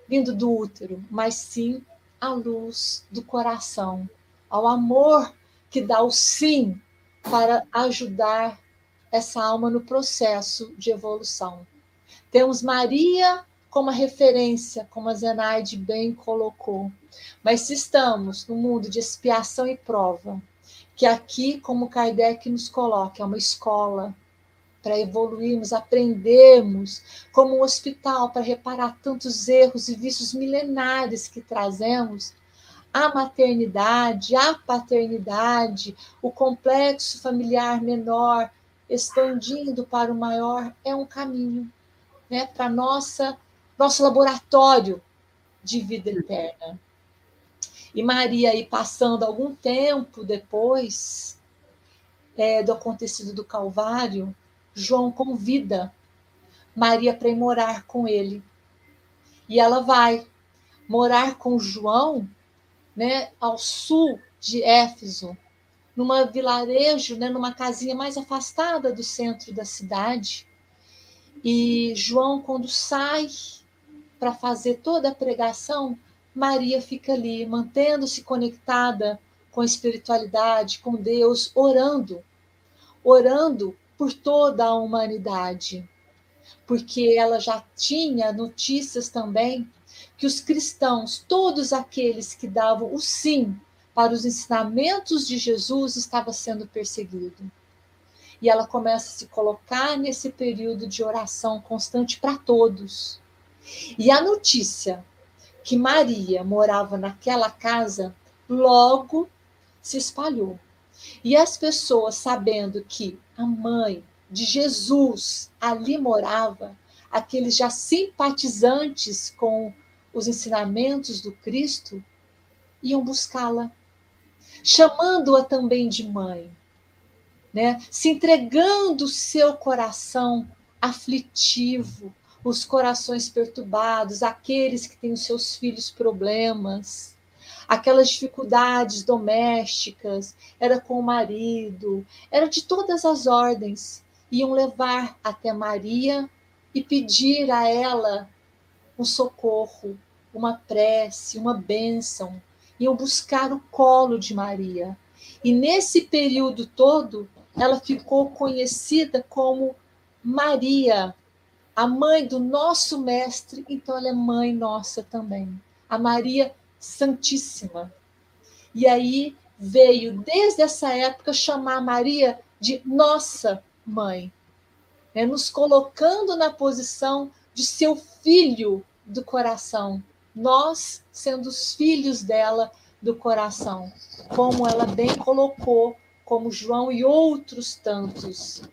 vindo do útero, mas sim a luz do coração, ao amor que dá o sim para ajudar essa alma no processo de evolução. Temos Maria como a referência, como a Zenaide bem colocou. Mas se estamos no mundo de expiação e prova, que aqui, como Kardec nos coloca, é uma escola para evoluirmos, aprendermos, como um hospital para reparar tantos erros e vícios milenares que trazemos, a maternidade, a paternidade, o complexo familiar menor, expandindo para o maior, é um caminho né, para nossa nosso laboratório de vida eterna. E Maria, aí passando algum tempo depois é, do acontecido do Calvário, João convida Maria para ir morar com ele. E ela vai morar com João né, ao sul de Éfeso, numa vilarejo, né, numa casinha mais afastada do centro da cidade. E João, quando sai para fazer toda a pregação, Maria fica ali, mantendo-se conectada com a espiritualidade, com Deus, orando, orando por toda a humanidade. Porque ela já tinha notícias também que os cristãos, todos aqueles que davam o sim para os ensinamentos de Jesus, estava sendo perseguido. E ela começa a se colocar nesse período de oração constante para todos. E a notícia que Maria morava naquela casa logo se espalhou. E as pessoas, sabendo que a mãe de Jesus ali morava, aqueles já simpatizantes com os ensinamentos do Cristo, iam buscá-la, chamando-a também de mãe, né? se entregando seu coração aflitivo, os corações perturbados, aqueles que têm os seus filhos problemas, aquelas dificuldades domésticas, era com o marido, era de todas as ordens, iam levar até Maria e pedir a ela um socorro, uma prece, uma bênção, iam buscar o colo de Maria. E nesse período todo, ela ficou conhecida como Maria, a mãe do nosso mestre, então ela é mãe nossa também. A Maria Santíssima. E aí veio, desde essa época, chamar Maria de nossa mãe, né? nos colocando na posição de seu filho do coração, nós sendo os filhos dela do coração, como ela bem colocou, como João e outros tantos.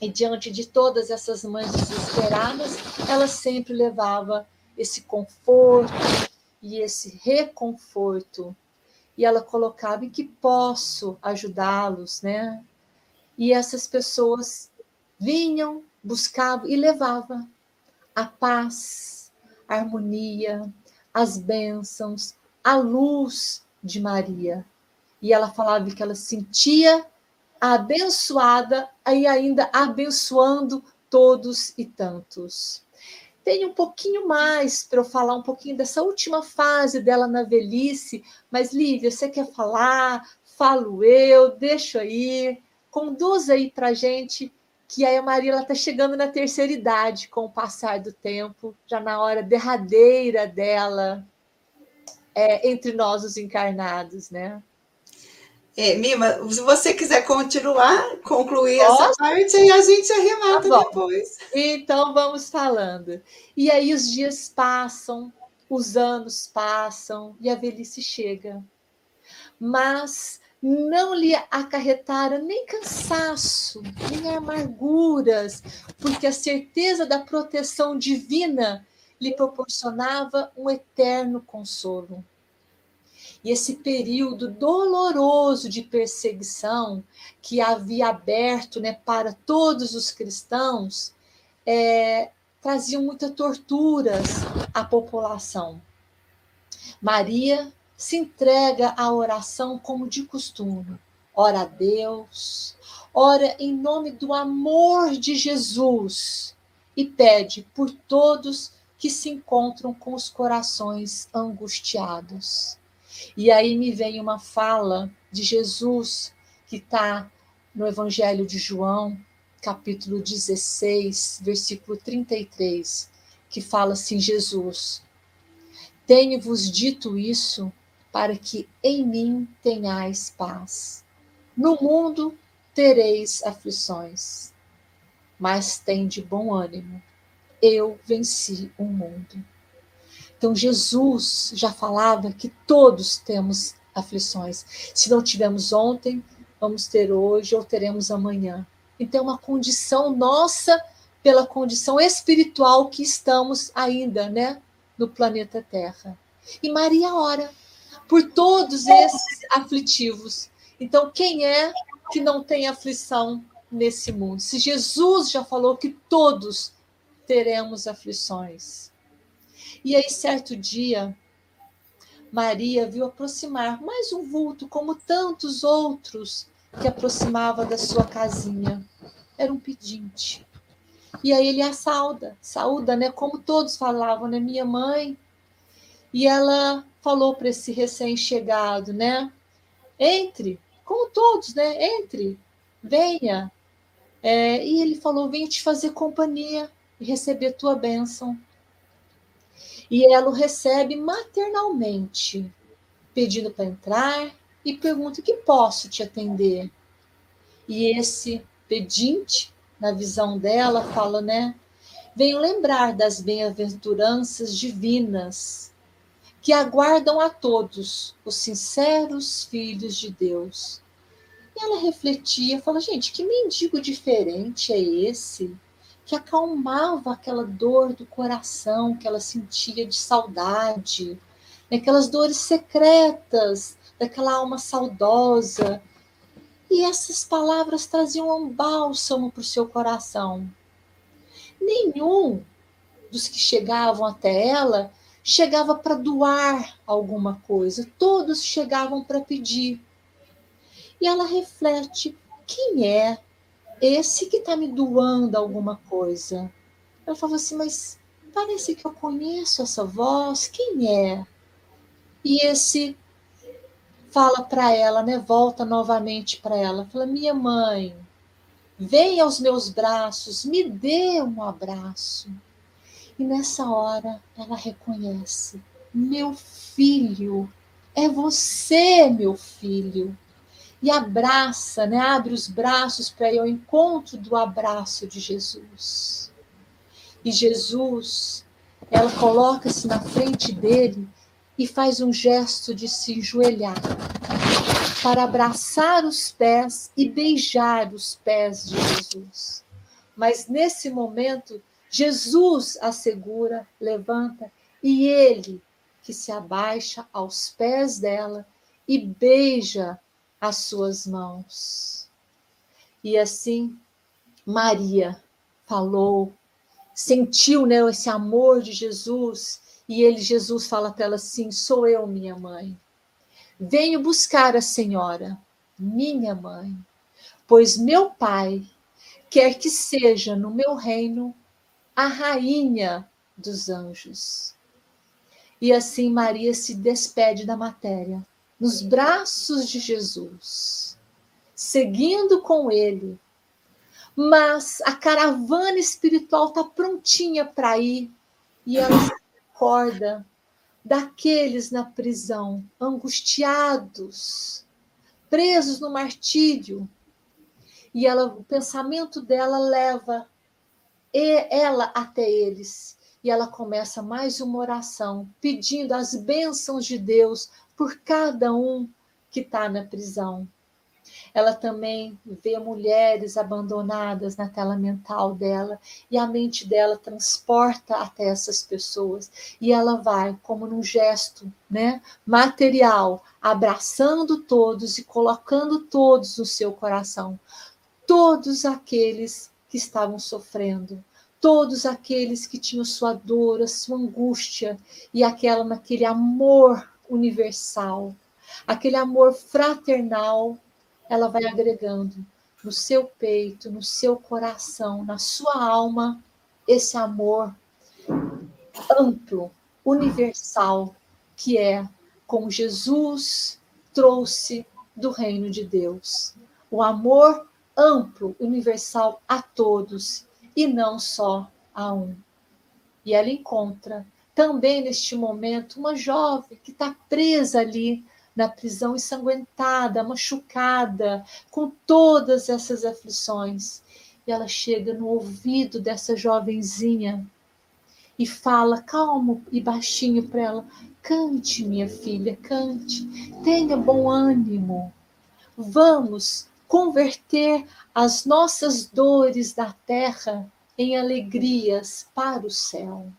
E diante de todas essas mães desesperadas, ela sempre levava esse conforto e esse reconforto. E ela colocava em que posso ajudá-los, né? E essas pessoas vinham, buscavam e levavam a paz, a harmonia, as bênçãos, a luz de Maria. E ela falava que ela sentia abençoada e ainda abençoando todos e tantos. tem um pouquinho mais para eu falar um pouquinho dessa última fase dela na velhice, mas Lívia, você quer falar? Falo eu, deixo aí, conduz aí para gente que a Maria está chegando na terceira idade com o passar do tempo, já na hora derradeira dela é, entre nós os encarnados, né? É, Mima, se você quiser continuar, concluir Posso? essa parte, aí a gente arremata tá depois. Então vamos falando. E aí os dias passam, os anos passam e a velhice chega. Mas não lhe acarretaram nem cansaço, nem amarguras, porque a certeza da proteção divina lhe proporcionava um eterno consolo. E esse período doloroso de perseguição que havia aberto né, para todos os cristãos é, traziam muitas torturas à população. Maria se entrega à oração como de costume. Ora a Deus, ora em nome do amor de Jesus e pede por todos que se encontram com os corações angustiados. E aí me vem uma fala de Jesus que está no Evangelho de João, capítulo 16, versículo 33, que fala assim: Jesus, tenho-vos dito isso para que em mim tenhais paz. No mundo tereis aflições, mas tem de bom ânimo. Eu venci o mundo. Então, Jesus já falava que todos temos aflições. Se não tivemos ontem, vamos ter hoje ou teremos amanhã. Então, é uma condição nossa pela condição espiritual que estamos ainda, né, no planeta Terra. E Maria ora por todos esses aflitivos. Então, quem é que não tem aflição nesse mundo? Se Jesus já falou que todos teremos aflições. E aí, certo dia, Maria viu aproximar mais um vulto, como tantos outros que aproximava da sua casinha. Era um pedinte. E aí ele a sauda, saúda, né? Como todos falavam, né? Minha mãe. E ela falou para esse recém-chegado, né? Entre, como todos, né? Entre, venha. É, e ele falou: venha te fazer companhia e receber tua bênção. E ela o recebe maternalmente, pedindo para entrar e pergunta: que posso te atender? E esse pedinte, na visão dela, fala, né? Venho lembrar das bem-aventuranças divinas que aguardam a todos os sinceros filhos de Deus. E ela refletia, fala, gente, que mendigo diferente é esse? Que acalmava aquela dor do coração que ela sentia de saudade, né? aquelas dores secretas daquela alma saudosa. E essas palavras traziam um bálsamo para o seu coração. Nenhum dos que chegavam até ela chegava para doar alguma coisa, todos chegavam para pedir. E ela reflete: quem é esse que está me doando alguma coisa. Ela falou assim, mas parece que eu conheço essa voz, quem é? E esse fala para ela, né? Volta novamente para ela, fala: minha mãe, vem aos meus braços, me dê um abraço. E nessa hora ela reconhece: meu filho, é você, meu filho e abraça, né? abre os braços para ir ao encontro do abraço de Jesus. E Jesus, ela coloca-se na frente dele e faz um gesto de se enjoelhar para abraçar os pés e beijar os pés de Jesus. Mas nesse momento, Jesus assegura, levanta e ele que se abaixa aos pés dela e beija as suas mãos. E assim, Maria falou, sentiu né, esse amor de Jesus, e ele, Jesus, fala para ela assim: Sou eu, minha mãe. Venho buscar a senhora, minha mãe, pois meu pai quer que seja no meu reino a rainha dos anjos. E assim Maria se despede da matéria, nos braços de Jesus, seguindo com ele. Mas a caravana espiritual está prontinha para ir e ela se recorda daqueles na prisão, angustiados, presos no martírio. E ela, o pensamento dela leva ela até eles. E ela começa mais uma oração, pedindo as bênçãos de Deus por cada um que está na prisão. Ela também vê mulheres abandonadas na tela mental dela e a mente dela transporta até essas pessoas e ela vai como num gesto, né, material, abraçando todos e colocando todos no seu coração, todos aqueles que estavam sofrendo, todos aqueles que tinham sua dor, a sua angústia e aquela naquele amor universal, aquele amor fraternal, ela vai agregando no seu peito, no seu coração, na sua alma, esse amor amplo, universal, que é como Jesus trouxe do reino de Deus. O amor amplo, universal a todos e não só a um. E ela encontra também neste momento uma jovem que está presa ali na prisão ensanguentada, machucada, com todas essas aflições. E ela chega no ouvido dessa jovenzinha e fala calmo e baixinho para ela: cante, minha filha, cante, tenha bom ânimo. Vamos converter as nossas dores da terra em alegrias para o céu.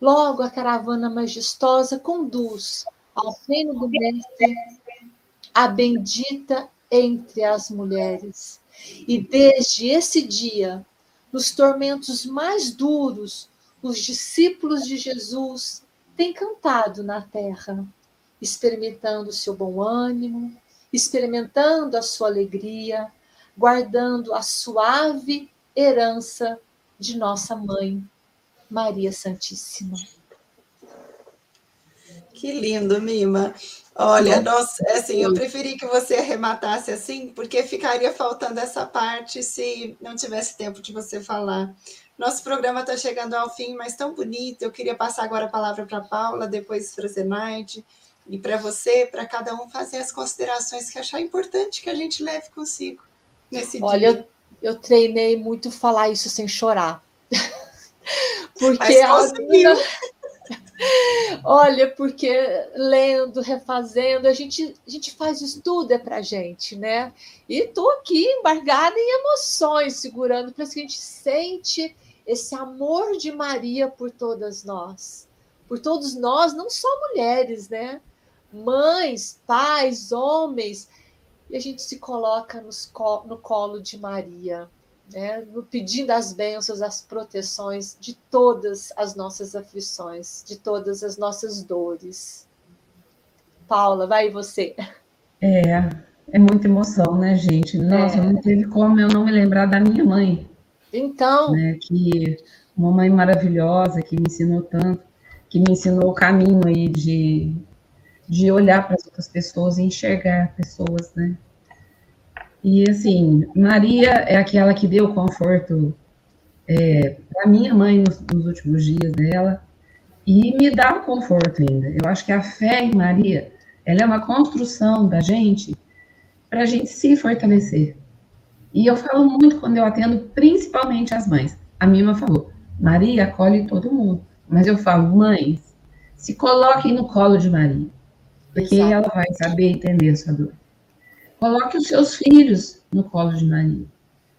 Logo a caravana majestosa conduz ao reino do Mestre a bendita entre as mulheres. E desde esse dia, nos tormentos mais duros, os discípulos de Jesus têm cantado na terra, experimentando seu bom ânimo, experimentando a sua alegria, guardando a suave herança de nossa mãe, Maria Santíssima. Que lindo, Mima. Olha, nossa, é assim, eu preferi que você arrematasse assim, porque ficaria faltando essa parte se não tivesse tempo de você falar. Nosso programa está chegando ao fim, mas tão bonito. Eu queria passar agora a palavra para Paula, depois para Zenaide e para você, para cada um fazer as considerações que achar importante que a gente leve consigo nesse Olha, dia. Eu, eu treinei muito falar isso sem chorar. Porque Mas Olha, porque lendo, refazendo, a gente, a gente faz isso tudo é para gente, né? E estou aqui embargada em emoções, segurando para que a gente sente esse amor de Maria por todas nós, por todos nós, não só mulheres, né? mães, pais, homens, e a gente se coloca nos, no colo de Maria, né? pedindo as bênçãos, as proteções de todas as nossas aflições, de todas as nossas dores. Paula, vai você. É, é muita emoção, né, gente? Nossa, é. não teve como eu não me lembrar da minha mãe. Então. Né, que uma mãe maravilhosa que me ensinou tanto, que me ensinou o caminho aí de de olhar para as outras pessoas e enxergar pessoas, né? E assim, Maria é aquela que deu conforto é, para minha mãe nos, nos, últimos dias dela e me dá conforto ainda. Eu acho que a fé em Maria, ela é uma construção da gente para a gente se fortalecer. E eu falo muito quando eu atendo, principalmente as mães. A Mima falou, Maria acolhe todo mundo. Mas eu falo, mães, se coloquem no colo de Maria porque Exato. ela vai saber entender a sua dor. Coloque os seus filhos no colo de Maria,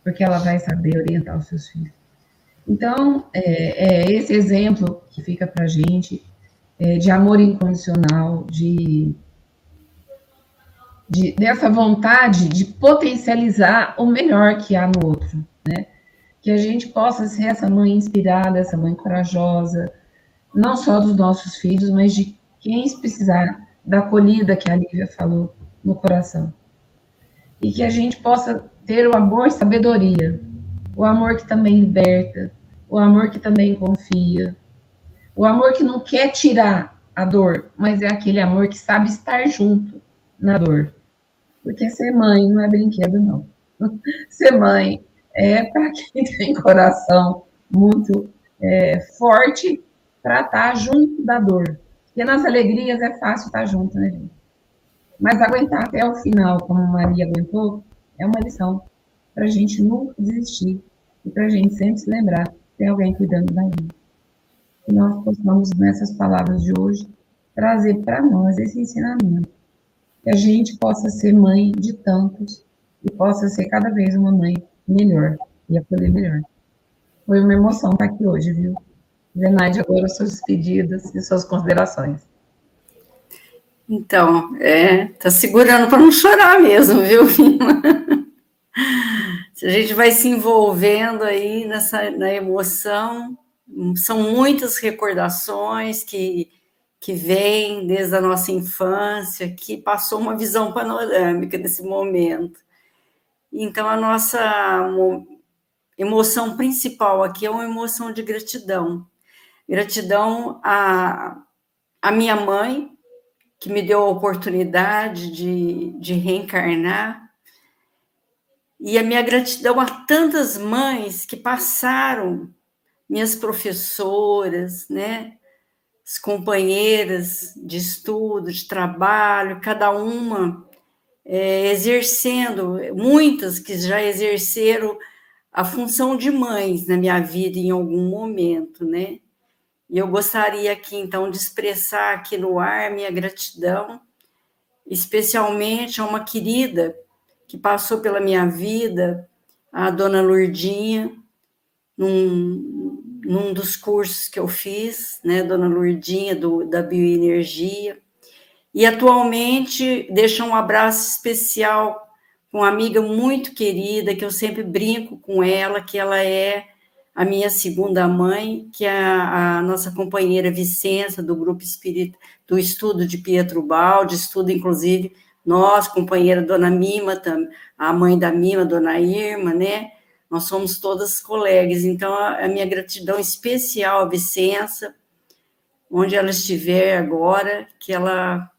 porque ela vai saber orientar os seus filhos. Então, é, é esse exemplo que fica para a gente é, de amor incondicional, de, de, dessa vontade de potencializar o melhor que há no outro, né? Que a gente possa ser essa mãe inspirada, essa mãe corajosa, não só dos nossos filhos, mas de quem precisar da acolhida que a Lívia falou no coração. E que a gente possa ter o amor e sabedoria, o amor que também liberta, o amor que também confia, o amor que não quer tirar a dor, mas é aquele amor que sabe estar junto na dor. Porque ser mãe não é brinquedo, não. Ser mãe é para quem tem coração muito é, forte para estar junto da dor. Porque nas alegrias é fácil estar junto, né, gente? Mas aguentar até o final, como Maria aguentou, é uma lição para a gente nunca desistir e para a gente sempre se lembrar que tem alguém cuidando da gente. Que nós possamos, nessas palavras de hoje, trazer para nós esse ensinamento. Que a gente possa ser mãe de tantos e possa ser cada vez uma mãe melhor e acolher melhor. Foi uma emoção estar aqui hoje, viu? Zenaide, agora suas despedidas e suas considerações. Então, é, tá segurando para não chorar mesmo, viu, a gente vai se envolvendo aí nessa na emoção, são muitas recordações que que vêm desde a nossa infância, que passou uma visão panorâmica desse momento. Então, a nossa emoção principal aqui é uma emoção de gratidão. Gratidão à, à minha mãe, que me deu a oportunidade de, de reencarnar, e a minha gratidão a tantas mães que passaram, minhas professoras, né? As companheiras de estudo, de trabalho, cada uma é, exercendo, muitas que já exerceram a função de mães na minha vida em algum momento, né? E eu gostaria aqui, então, de expressar aqui no ar minha gratidão, especialmente a uma querida que passou pela minha vida, a dona Lurdinha, num, num dos cursos que eu fiz, né, dona Lurdinha, do, da bioenergia, e atualmente deixa um abraço especial com uma amiga muito querida, que eu sempre brinco com ela, que ela é a minha segunda mãe, que é a, a nossa companheira Vicença, do Grupo Espírita, do estudo de Pietro Baldi, estudo inclusive nós, companheira Dona Mima, a mãe da Mima, Dona Irma, né? Nós somos todas colegas, então a, minha gratidão especial à Vicença, onde ela estiver agora, que ela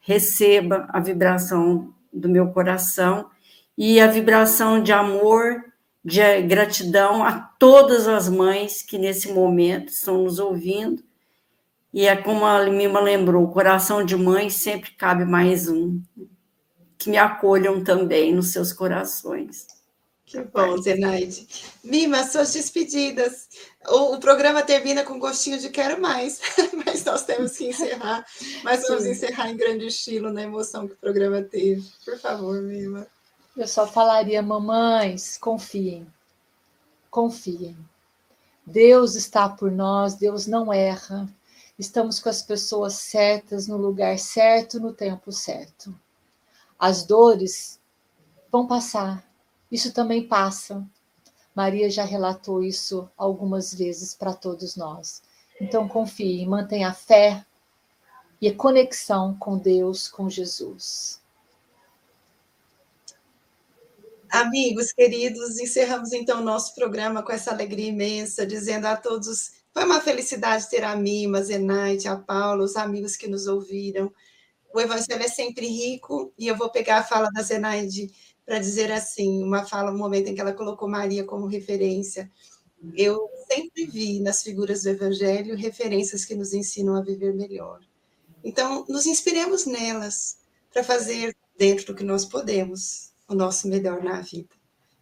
receba a vibração do meu coração e a vibração de amor, de gratidão a todas as mães que nesse momento estão nos ouvindo. E é como a Mima lembrou, coração de mãe sempre cabe mais um que me acolham também nos seus corações. Que bom, Zenaide. Mima, suas despedidas. O, o, programa termina com gostinho de quero mais, mas nós temos que encerrar. Mas vamos encerrar em grande estilo, na emoção que o programa teve. Por favor, Mima. Eu só falaria, mamães, confiem. Confiem. Deus está por nós, Deus não erra. Estamos com as pessoas certas, no lugar certo, no tempo certo. As dores vão passar, isso também passa. Maria já relatou isso algumas vezes para todos nós. Então confie, mantenha a fé e a conexão com Deus, com Jesus. Amigos queridos, encerramos então o nosso programa com essa alegria imensa, dizendo a todos: foi uma felicidade ter a mim, a Zenaide, a Paula, os amigos que nos ouviram o evangelho é sempre rico, e eu vou pegar a fala da Zenaide para dizer assim, uma fala, um momento em que ela colocou Maria como referência. Eu sempre vi nas figuras do evangelho referências que nos ensinam a viver melhor. Então, nos inspiremos nelas para fazer, dentro do que nós podemos, o nosso melhor na vida.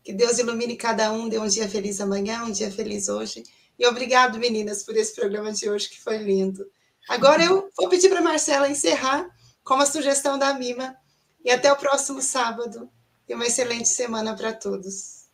Que Deus ilumine cada um, dê um dia feliz amanhã, um dia feliz hoje. E obrigado, meninas, por esse programa de hoje, que foi lindo. Agora eu vou pedir para Marcela encerrar como a sugestão da Mima. E até o próximo sábado. E uma excelente semana para todos.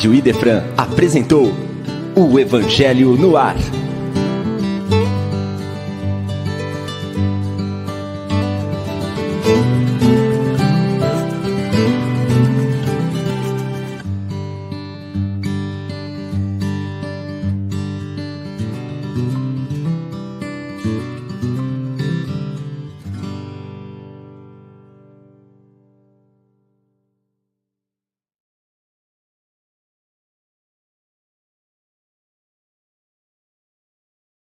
Rádio Idefran apresentou o Evangelho no Ar.